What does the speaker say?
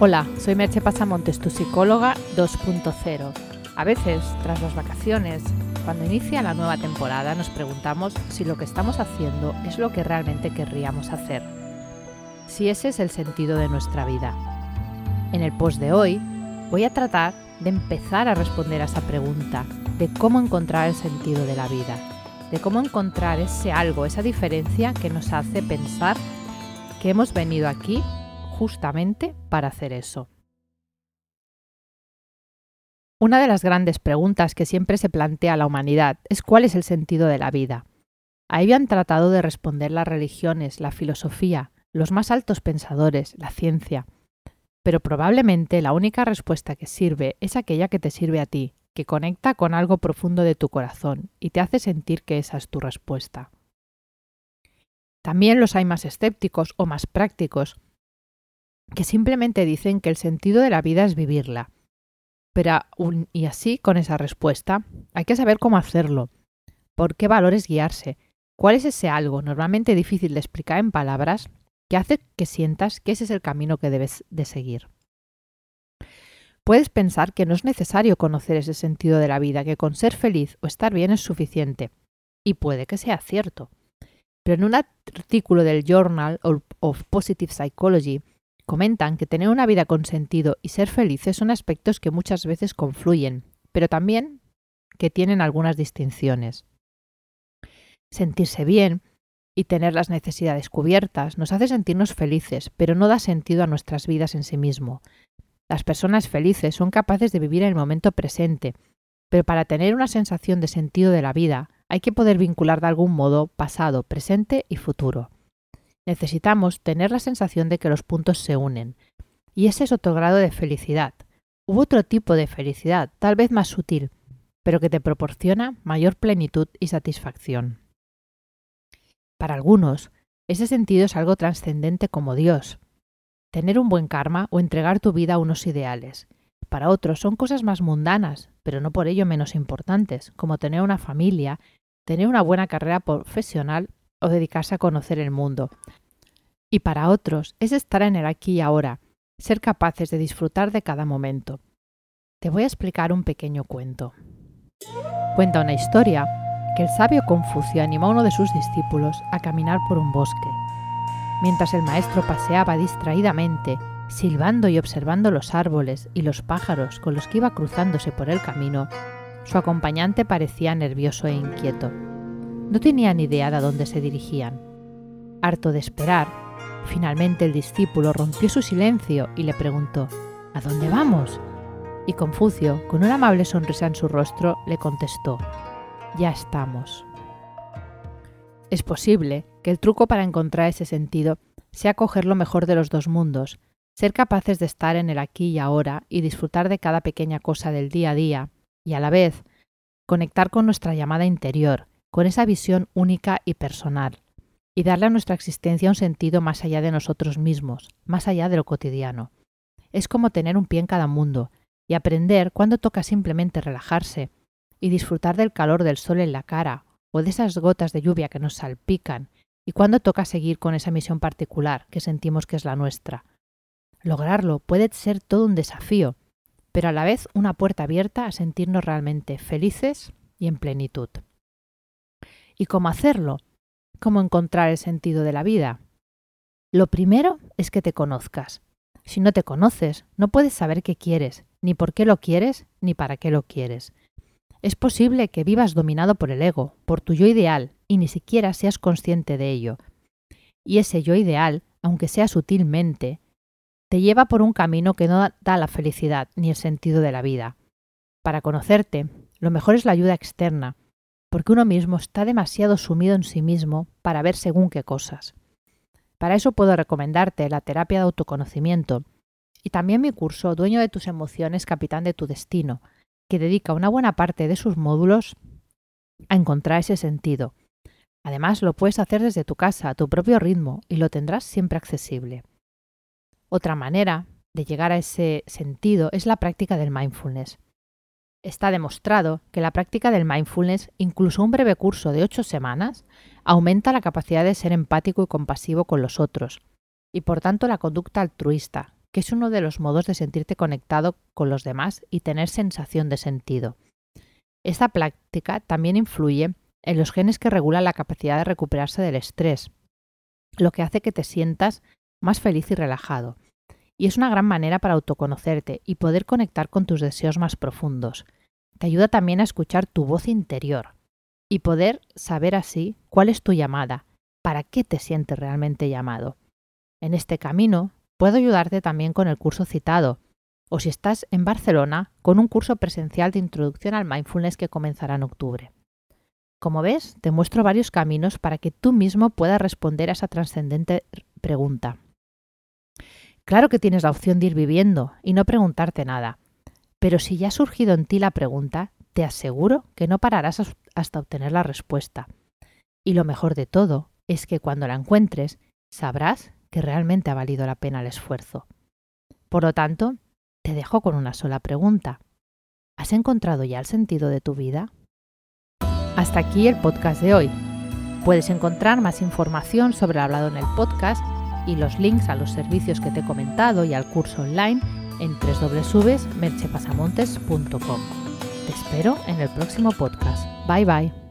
Hola, soy Merche Pasamontes, tu psicóloga 2.0. A veces, tras las vacaciones, cuando inicia la nueva temporada, nos preguntamos si lo que estamos haciendo es lo que realmente querríamos hacer. Si ese es el sentido de nuestra vida. En el post de hoy voy a tratar de empezar a responder a esa pregunta de cómo encontrar el sentido de la vida, de cómo encontrar ese algo, esa diferencia que nos hace pensar que hemos venido aquí justamente para hacer eso. Una de las grandes preguntas que siempre se plantea a la humanidad es cuál es el sentido de la vida. Ahí han tratado de responder las religiones, la filosofía, los más altos pensadores, la ciencia. Pero probablemente la única respuesta que sirve es aquella que te sirve a ti, que conecta con algo profundo de tu corazón y te hace sentir que esa es tu respuesta. También los hay más escépticos o más prácticos, que simplemente dicen que el sentido de la vida es vivirla. Pero y así, con esa respuesta, hay que saber cómo hacerlo, por qué valores guiarse, cuál es ese algo normalmente difícil de explicar en palabras que hace que sientas que ese es el camino que debes de seguir. Puedes pensar que no es necesario conocer ese sentido de la vida, que con ser feliz o estar bien es suficiente. Y puede que sea cierto. Pero en un artículo del Journal of Positive Psychology Comentan que tener una vida con sentido y ser felices son aspectos que muchas veces confluyen, pero también que tienen algunas distinciones. Sentirse bien y tener las necesidades cubiertas nos hace sentirnos felices, pero no da sentido a nuestras vidas en sí mismo. Las personas felices son capaces de vivir en el momento presente, pero para tener una sensación de sentido de la vida hay que poder vincular de algún modo pasado, presente y futuro necesitamos tener la sensación de que los puntos se unen. Y ese es otro grado de felicidad. U otro tipo de felicidad, tal vez más sutil, pero que te proporciona mayor plenitud y satisfacción. Para algunos, ese sentido es algo trascendente como Dios. Tener un buen karma o entregar tu vida a unos ideales. Para otros son cosas más mundanas, pero no por ello menos importantes, como tener una familia, tener una buena carrera profesional o dedicarse a conocer el mundo. Y para otros es estar en el aquí y ahora, ser capaces de disfrutar de cada momento. Te voy a explicar un pequeño cuento. Cuenta una historia que el sabio Confucio animó a uno de sus discípulos a caminar por un bosque. Mientras el maestro paseaba distraídamente, silbando y observando los árboles y los pájaros con los que iba cruzándose por el camino, su acompañante parecía nervioso e inquieto. No tenía ni idea de dónde se dirigían. Harto de esperar, finalmente el discípulo rompió su silencio y le preguntó ¿A dónde vamos? Y Confucio, con una amable sonrisa en su rostro, le contestó Ya estamos. Es posible que el truco para encontrar ese sentido sea coger lo mejor de los dos mundos, ser capaces de estar en el aquí y ahora y disfrutar de cada pequeña cosa del día a día, y a la vez conectar con nuestra llamada interior, con esa visión única y personal, y darle a nuestra existencia un sentido más allá de nosotros mismos, más allá de lo cotidiano. Es como tener un pie en cada mundo, y aprender cuándo toca simplemente relajarse, y disfrutar del calor del sol en la cara, o de esas gotas de lluvia que nos salpican, y cuándo toca seguir con esa misión particular que sentimos que es la nuestra. Lograrlo puede ser todo un desafío, pero a la vez una puerta abierta a sentirnos realmente felices y en plenitud. ¿Y cómo hacerlo? ¿Cómo encontrar el sentido de la vida? Lo primero es que te conozcas. Si no te conoces, no puedes saber qué quieres, ni por qué lo quieres, ni para qué lo quieres. Es posible que vivas dominado por el ego, por tu yo ideal, y ni siquiera seas consciente de ello. Y ese yo ideal, aunque sea sutilmente, te lleva por un camino que no da la felicidad ni el sentido de la vida. Para conocerte, lo mejor es la ayuda externa, porque uno mismo está demasiado sumido en sí mismo para ver según qué cosas. Para eso puedo recomendarte la terapia de autoconocimiento y también mi curso Dueño de tus emociones, capitán de tu destino, que dedica una buena parte de sus módulos a encontrar ese sentido. Además, lo puedes hacer desde tu casa, a tu propio ritmo, y lo tendrás siempre accesible. Otra manera de llegar a ese sentido es la práctica del mindfulness. Está demostrado que la práctica del mindfulness, incluso un breve curso de ocho semanas, aumenta la capacidad de ser empático y compasivo con los otros, y por tanto la conducta altruista, que es uno de los modos de sentirte conectado con los demás y tener sensación de sentido. Esta práctica también influye en los genes que regulan la capacidad de recuperarse del estrés, lo que hace que te sientas más feliz y relajado. Y es una gran manera para autoconocerte y poder conectar con tus deseos más profundos. Te ayuda también a escuchar tu voz interior y poder saber así cuál es tu llamada, para qué te sientes realmente llamado. En este camino puedo ayudarte también con el curso citado, o si estás en Barcelona, con un curso presencial de introducción al mindfulness que comenzará en octubre. Como ves, te muestro varios caminos para que tú mismo puedas responder a esa trascendente pregunta. Claro que tienes la opción de ir viviendo y no preguntarte nada, pero si ya ha surgido en ti la pregunta, te aseguro que no pararás hasta obtener la respuesta. Y lo mejor de todo es que cuando la encuentres, sabrás que realmente ha valido la pena el esfuerzo. Por lo tanto, te dejo con una sola pregunta. ¿Has encontrado ya el sentido de tu vida? Hasta aquí el podcast de hoy. Puedes encontrar más información sobre el hablado en el podcast y los links a los servicios que te he comentado y al curso online en www.merchepasamontes.com. Te espero en el próximo podcast. Bye bye.